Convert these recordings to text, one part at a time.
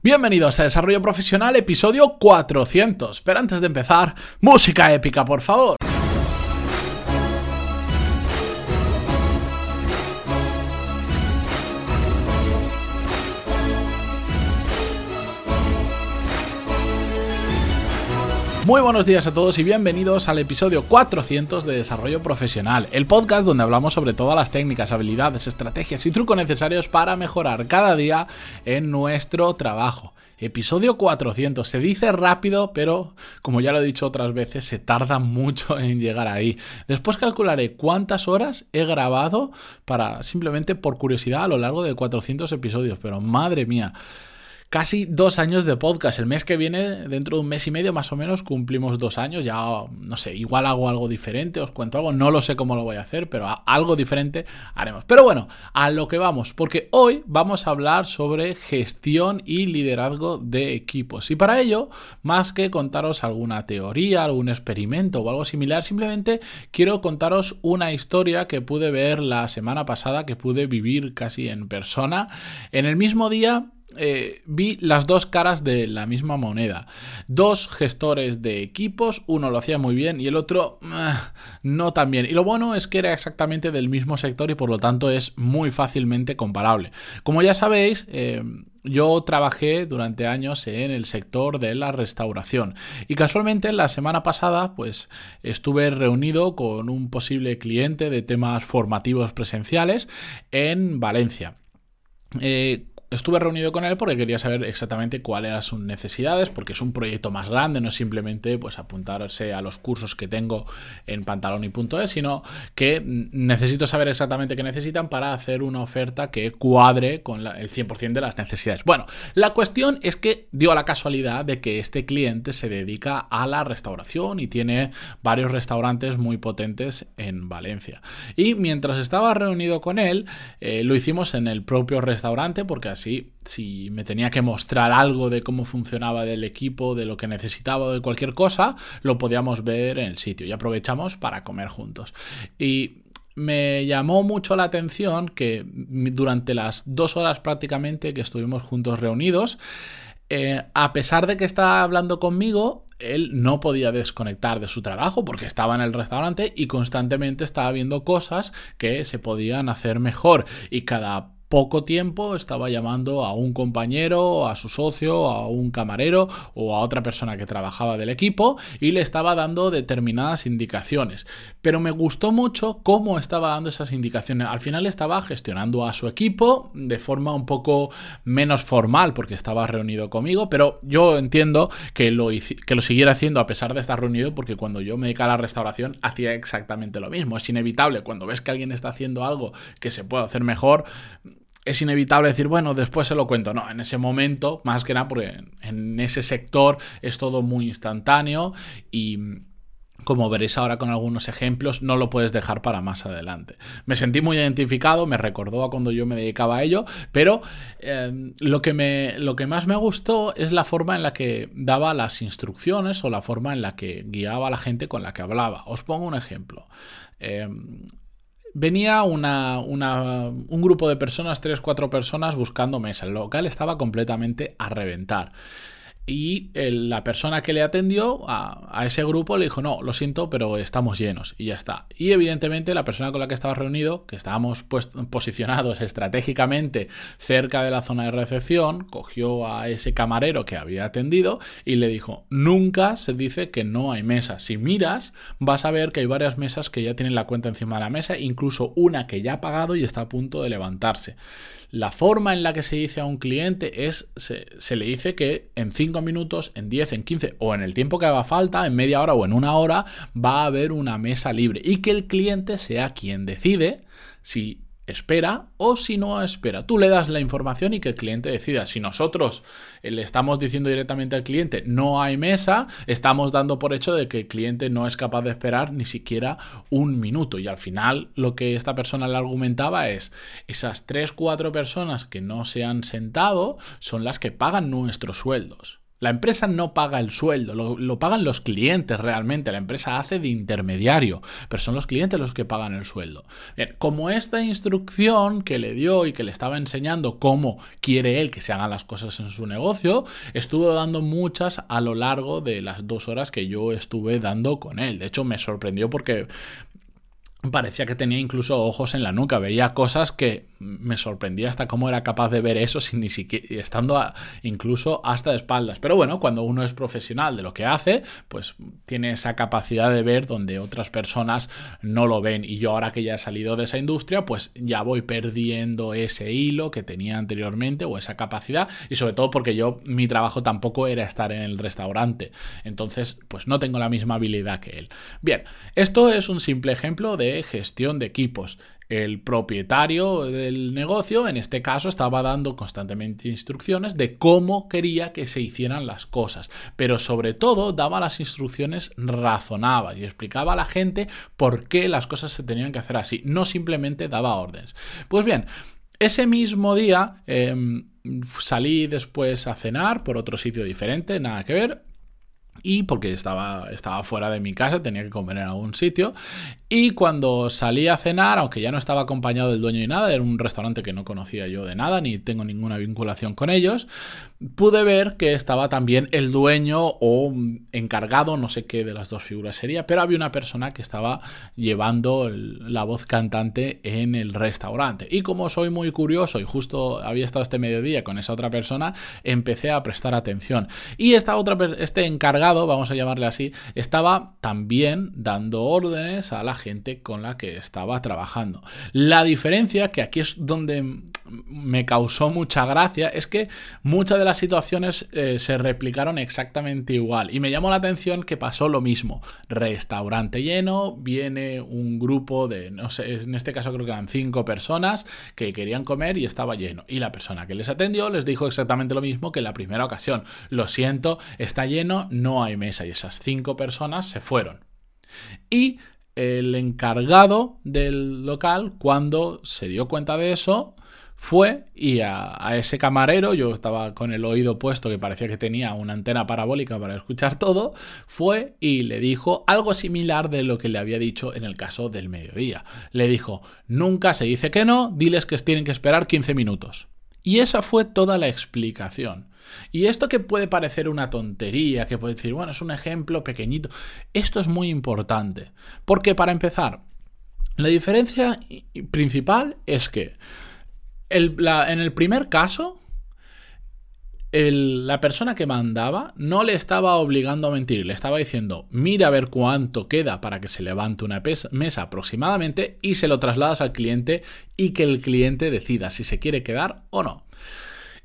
Bienvenidos a Desarrollo Profesional, episodio 400. Pero antes de empezar, música épica, por favor. Muy buenos días a todos y bienvenidos al episodio 400 de Desarrollo Profesional, el podcast donde hablamos sobre todas las técnicas, habilidades, estrategias y trucos necesarios para mejorar cada día en nuestro trabajo. Episodio 400. Se dice rápido, pero como ya lo he dicho otras veces, se tarda mucho en llegar ahí. Después calcularé cuántas horas he grabado para simplemente por curiosidad a lo largo de 400 episodios, pero madre mía casi dos años de podcast. El mes que viene, dentro de un mes y medio más o menos, cumplimos dos años. Ya, no sé, igual hago algo diferente, os cuento algo. No lo sé cómo lo voy a hacer, pero algo diferente haremos. Pero bueno, a lo que vamos, porque hoy vamos a hablar sobre gestión y liderazgo de equipos. Y para ello, más que contaros alguna teoría, algún experimento o algo similar, simplemente quiero contaros una historia que pude ver la semana pasada, que pude vivir casi en persona. En el mismo día eh, vi las dos caras de la misma moneda. Dos gestores de equipos, uno lo hacía muy bien y el otro eh, no tan bien. Y lo bueno es que era exactamente del mismo sector y por lo tanto es muy fácilmente comparable. Como ya sabéis, eh, yo trabajé durante años en el sector de la restauración y casualmente la semana pasada pues estuve reunido con un posible cliente de temas formativos presenciales en Valencia estuve reunido con él porque quería saber exactamente cuáles eran sus necesidades, porque es un proyecto más grande, no es simplemente pues apuntarse a los cursos que tengo en pantaloni.es, sino que necesito saber exactamente qué necesitan para hacer una oferta que cuadre con el 100% de las necesidades. Bueno, la cuestión es que dio la casualidad de que este cliente se dedica a la restauración y tiene varios restaurantes muy potentes en Valencia. Y mientras estaba reunido con él, eh, lo hicimos en el propio restaurante porque si me tenía que mostrar algo de cómo funcionaba del equipo, de lo que necesitaba, de cualquier cosa, lo podíamos ver en el sitio y aprovechamos para comer juntos. Y me llamó mucho la atención que durante las dos horas prácticamente que estuvimos juntos reunidos, eh, a pesar de que estaba hablando conmigo, él no podía desconectar de su trabajo porque estaba en el restaurante y constantemente estaba viendo cosas que se podían hacer mejor y cada poco tiempo estaba llamando a un compañero, a su socio, a un camarero o a otra persona que trabajaba del equipo y le estaba dando determinadas indicaciones. Pero me gustó mucho cómo estaba dando esas indicaciones. Al final estaba gestionando a su equipo de forma un poco menos formal porque estaba reunido conmigo, pero yo entiendo que lo, que lo siguiera haciendo a pesar de estar reunido porque cuando yo me dedicaba a la restauración hacía exactamente lo mismo. Es inevitable cuando ves que alguien está haciendo algo que se puede hacer mejor es inevitable decir, bueno, después se lo cuento. No, en ese momento, más que nada, porque en ese sector es todo muy instantáneo y como veréis ahora con algunos ejemplos, no lo puedes dejar para más adelante. Me sentí muy identificado, me recordó a cuando yo me dedicaba a ello, pero eh, lo, que me, lo que más me gustó es la forma en la que daba las instrucciones o la forma en la que guiaba a la gente con la que hablaba. Os pongo un ejemplo. Eh, venía un grupo de personas, tres, cuatro personas buscando mesa. El local estaba completamente a reventar y la persona que le atendió a, ese grupo le dijo, no, lo siento, pero estamos llenos y ya está. Y evidentemente la persona con la que estaba reunido, que estábamos pues, posicionados estratégicamente cerca de la zona de recepción, cogió a ese camarero que había atendido y le dijo, nunca se dice que no hay mesa. Si miras, vas a ver que hay varias mesas que ya tienen la cuenta encima de la mesa, incluso una que ya ha pagado y está a punto de levantarse. La forma en la que se dice a un cliente es, se, le dice que en 5 minutos, en 10, en 15 o en el tiempo que haga falta, en media hora o en una hora, va a haber una mesa libre y que el cliente sea quien decide si espera o si no espera. Tú le das la información y que el cliente decida. Si nosotros eh, le estamos diciendo directamente al cliente no hay mesa, estamos dando por hecho de que el cliente no es capaz de esperar ni siquiera un minuto. Y al final lo que esta persona le argumentaba es esas 3, 4 personas que no se han sentado son las que pagan nuestros sueldos. La empresa no paga el sueldo, lo, pagan los clientes realmente. La empresa hace de intermediario, pero son los clientes los que pagan el sueldo. Bien, como esta instrucción que le dio y que le estaba enseñando cómo quiere él que se hagan las cosas en su negocio, estuvo dando muchas a lo largo de las dos horas que yo estuve dando con él. De hecho, me sorprendió porque parecía que tenía incluso ojos en la nuca, veía cosas que me sorprendía hasta cómo era capaz de ver eso sin ni siquiera estando incluso hasta de espaldas. Pero bueno, cuando uno es profesional de lo que hace, pues tiene esa capacidad de ver donde otras personas no lo ven. Y yo ahora que ya he salido de esa industria, pues ya voy perdiendo ese hilo que tenía anteriormente o esa capacidad. Y sobre todo porque yo mi trabajo tampoco era estar en el restaurante. Entonces, pues no tengo la misma habilidad que él. Bien, esto es un simple ejemplo de gestión de equipos. El propietario del negocio, en este caso, estaba dando constantemente instrucciones de cómo quería que se hicieran las cosas, pero sobre todo daba las instrucciones razonadas y explicaba a la gente por qué las cosas se tenían que hacer así, no simplemente daba órdenes. Pues bien, ese mismo día em, salí después a cenar por otro sitio diferente, nada que ver, y porque estaba, estaba fuera de mi casa, tenía que comer en algún sitio. Y cuando salí a cenar, aunque ya no estaba acompañado del dueño ni nada, era un restaurante que no conocía yo de nada, ni tengo ninguna vinculación con ellos, pude ver que estaba también el dueño o encargado, no sé qué de las dos figuras sería, pero había una persona que estaba llevando la voz cantante en el restaurante. Y como soy muy curioso y justo había estado este mediodía con esa otra persona, empecé a prestar atención. Y esta otra, este encargado, vamos a llamarle así, estaba también dando órdenes a la gente con la que estaba trabajando. La diferencia, que aquí es donde me causó mucha gracia, es que muchas de las situaciones eh, se replicaron exactamente igual. Y me llamó la atención que pasó lo mismo. Restaurante lleno, viene un grupo de, no sé, en este caso creo que eran cinco personas que querían comer y estaba lleno. Y la persona que les atendió les dijo exactamente lo mismo que en la primera ocasión. Lo siento, está lleno, no hay mesa. Y esas cinco personas se fueron. Y el encargado del local, cuando se dio cuenta de eso, fue y a, ese camarero, yo estaba con el oído puesto que parecía que tenía una antena parabólica para escuchar todo, fue y le dijo algo similar de lo que le había dicho en el caso del mediodía. Le dijo, nunca se dice que no, diles que tienen que esperar 15 minutos. Y esa fue toda la explicación. Y esto que puede parecer una tontería, que puede decir, bueno, es un ejemplo pequeñito, esto es muy importante. Porque para empezar, la diferencia principal es que en el primer caso, la persona que mandaba no le estaba obligando a mentir, le estaba diciendo, mira a ver cuánto queda para que se levante una mesa aproximadamente y se lo trasladas al cliente y que el cliente decida si se quiere quedar o no.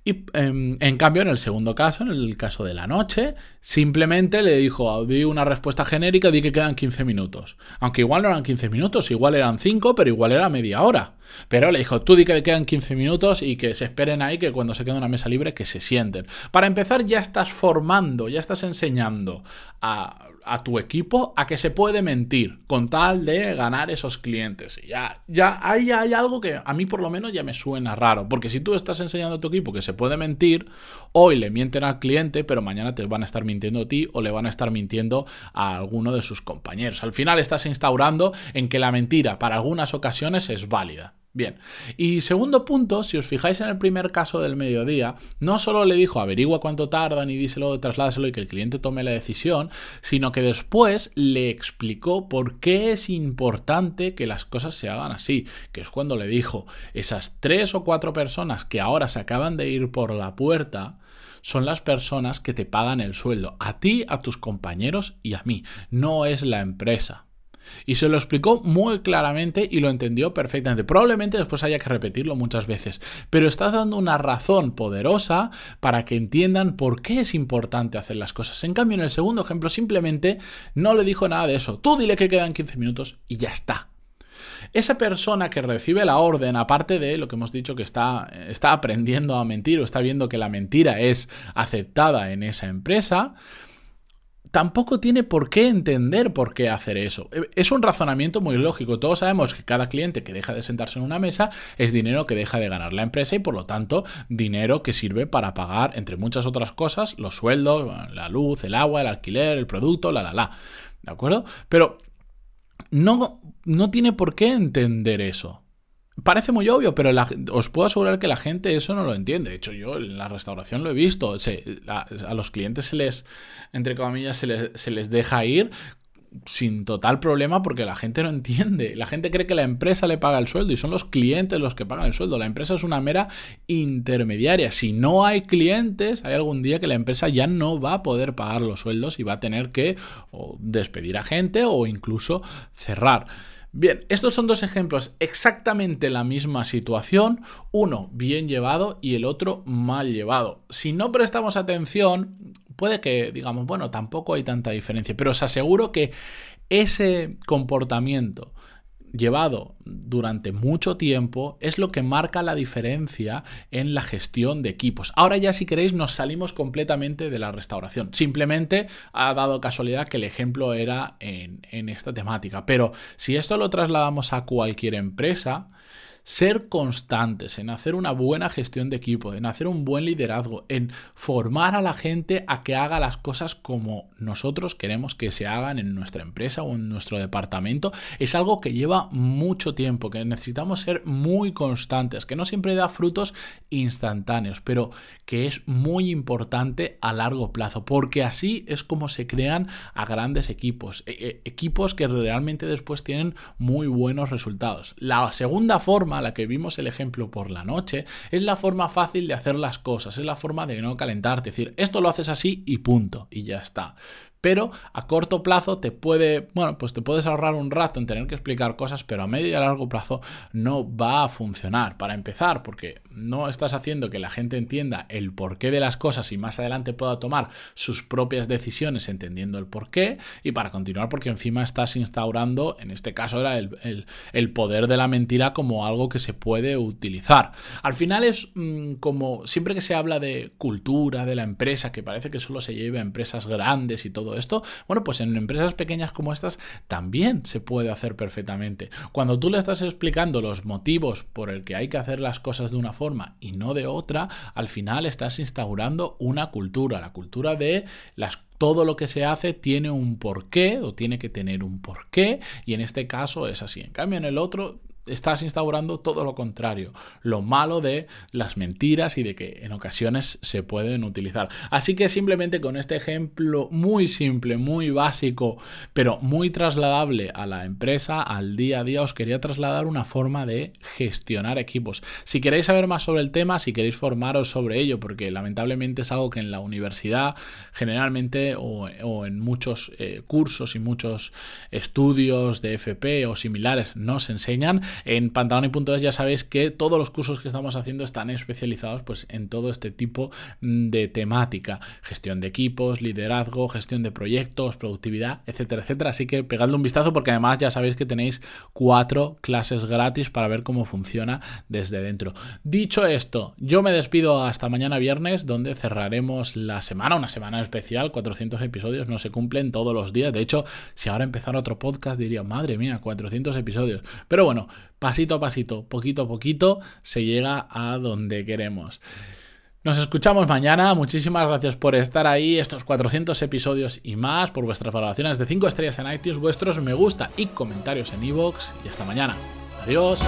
Y em, en cambio, en el segundo caso, en el caso de la noche, simplemente le dijo, di una respuesta genérica, di que quedan 15 minutos. Aunque igual no eran 15 minutos, igual eran 5, pero igual era media hora. Pero le dijo, tú di que quedan 15 minutos y que se esperen ahí, que cuando se quede una mesa libre, que se sienten. Para empezar, ya estás formando, ya estás enseñando a, tu equipo a que se puede mentir con tal de ganar esos clientes. Ya, ya hay, hay algo que a mí por lo menos ya me suena raro, porque si tú estás enseñando a tu equipo que se puede mentir, hoy le mienten al cliente, pero mañana te van a estar mintiendo a ti o le van a estar mintiendo a alguno de sus compañeros. Al final estás instaurando en que la mentira para algunas ocasiones es válida. Bien, y segundo punto, si os fijáis en el primer caso del mediodía, no solo le dijo averigua cuánto tardan y díselo, trasládaselo y que el cliente tome la decisión, sino que después le explicó por qué es importante que las cosas se hagan así, que es cuando le dijo, esas tres o cuatro personas que ahora se acaban de ir por la puerta, son las personas que te pagan el sueldo, a ti, a tus compañeros y a mí, no es la empresa. Y se lo explicó muy claramente y lo entendió perfectamente. Probablemente después haya que repetirlo muchas veces, pero está dando una razón poderosa para que entiendan por qué es importante hacer las cosas. En cambio, en el segundo ejemplo simplemente no le dijo nada de eso. Tú dile que quedan 15 minutos y ya está. Esa persona que recibe la orden, aparte de lo que hemos dicho que está, está aprendiendo a mentir o está viendo que la mentira es aceptada en esa empresa, tampoco tiene por qué entender por qué hacer eso. E, es un razonamiento muy lógico. Todos sabemos que cada cliente que deja de sentarse en una mesa es dinero que deja de ganar la empresa y por lo tanto dinero que sirve para pagar, entre muchas otras cosas, los sueldos, la luz, el agua, el alquiler, el producto, la, la, la. ¿De acuerdo? Pero no, no tiene por qué entender eso. Parece muy obvio, pero os puedo asegurar que la gente eso no lo entiende. De hecho, yo en la restauración lo he visto. a los clientes se les, entre comillas, se les, deja ir sin total problema porque la gente no entiende. La gente cree que la empresa le paga el sueldo y son los clientes los que pagan el sueldo. La empresa es una mera intermediaria. Si no hay clientes, hay algún día que la empresa ya no va a poder pagar los sueldos y va a tener que despedir a gente o incluso cerrar. Bien, estos son dos ejemplos, exactamente la misma situación, uno bien llevado y el otro mal llevado. Si no prestamos atención, puede que digamos, bueno, tampoco hay tanta diferencia, pero os aseguro que ese comportamiento llevado durante mucho tiempo es lo que marca la diferencia en la gestión de equipos. Ahora ya si queréis nos salimos completamente de la restauración. Simplemente ha dado casualidad que el ejemplo era en, en esta temática. Pero si esto lo trasladamos a cualquier empresa, ser constantes, en hacer una buena gestión de equipo, en hacer un buen liderazgo, en formar a la gente a que haga las cosas como nosotros queremos que se hagan en nuestra empresa o en nuestro departamento, es algo que lleva mucho tiempo, que necesitamos ser muy constantes, que no siempre da frutos instantáneos, pero que es muy importante a largo plazo, porque así es como se crean a grandes equipos, e, e, equipos que realmente después tienen muy buenos resultados. La segunda forma la que vimos el ejemplo por la noche, es la forma fácil de hacer las cosas, es la forma de no calentarte, es decir, esto lo haces así y punto, y ya está pero a corto plazo te puede, bueno, pues te puedes ahorrar un rato en tener que explicar cosas, pero a medio y a largo plazo no va a funcionar. Para empezar, porque no estás haciendo que la gente entienda el porqué de las cosas y más adelante pueda tomar sus propias decisiones entendiendo el porqué, y para continuar, porque encima estás instaurando, en este caso era el, el, poder de la mentira como algo que se puede utilizar. Al final es mm, como siempre que se habla de cultura de la empresa, que parece que solo se lleva a empresas grandes y todo esto, bueno, pues en empresas pequeñas como estas también se puede hacer perfectamente. Cuando tú le estás explicando los motivos por el que hay que hacer las cosas de una forma y no de otra, al final estás instaurando una cultura, la cultura de las todo lo que se hace tiene un porqué o tiene que tener un porqué y en este caso es así. En cambio en el otro estás instaurando todo lo contrario, lo malo de las mentiras y de que en ocasiones se pueden utilizar. Así que simplemente con este ejemplo muy simple, muy básico, pero muy trasladable a la empresa, al día a día, os quería trasladar una forma de gestionar equipos. Si queréis saber más sobre el tema, si queréis formaros sobre ello, porque lamentablemente es algo que en la universidad generalmente o, en muchos eh, cursos y muchos estudios de FP o similares no se enseñan, en pantaloni.es ya sabéis que todos los cursos que estamos haciendo están especializados pues, en todo este tipo de temática. Gestión de equipos, liderazgo, gestión de proyectos, productividad, etcétera, etcétera. Así que pegadle un vistazo porque además ya sabéis que tenéis cuatro clases gratis para ver cómo funciona desde dentro. Dicho esto, yo me despido hasta mañana viernes donde cerraremos la semana, una semana especial, 400 episodios, no se cumplen todos los días. De hecho, si ahora empezara otro podcast diría, madre mía, 400 episodios. Pero bueno, pasito a pasito, poquito a poquito, se llega a donde queremos. Nos escuchamos mañana. Muchísimas gracias por estar ahí. Estos 400 episodios y más, por vuestras valoraciones de 5 estrellas en iTunes, vuestros me gusta y comentarios en iVoox. Y hasta mañana. Adiós.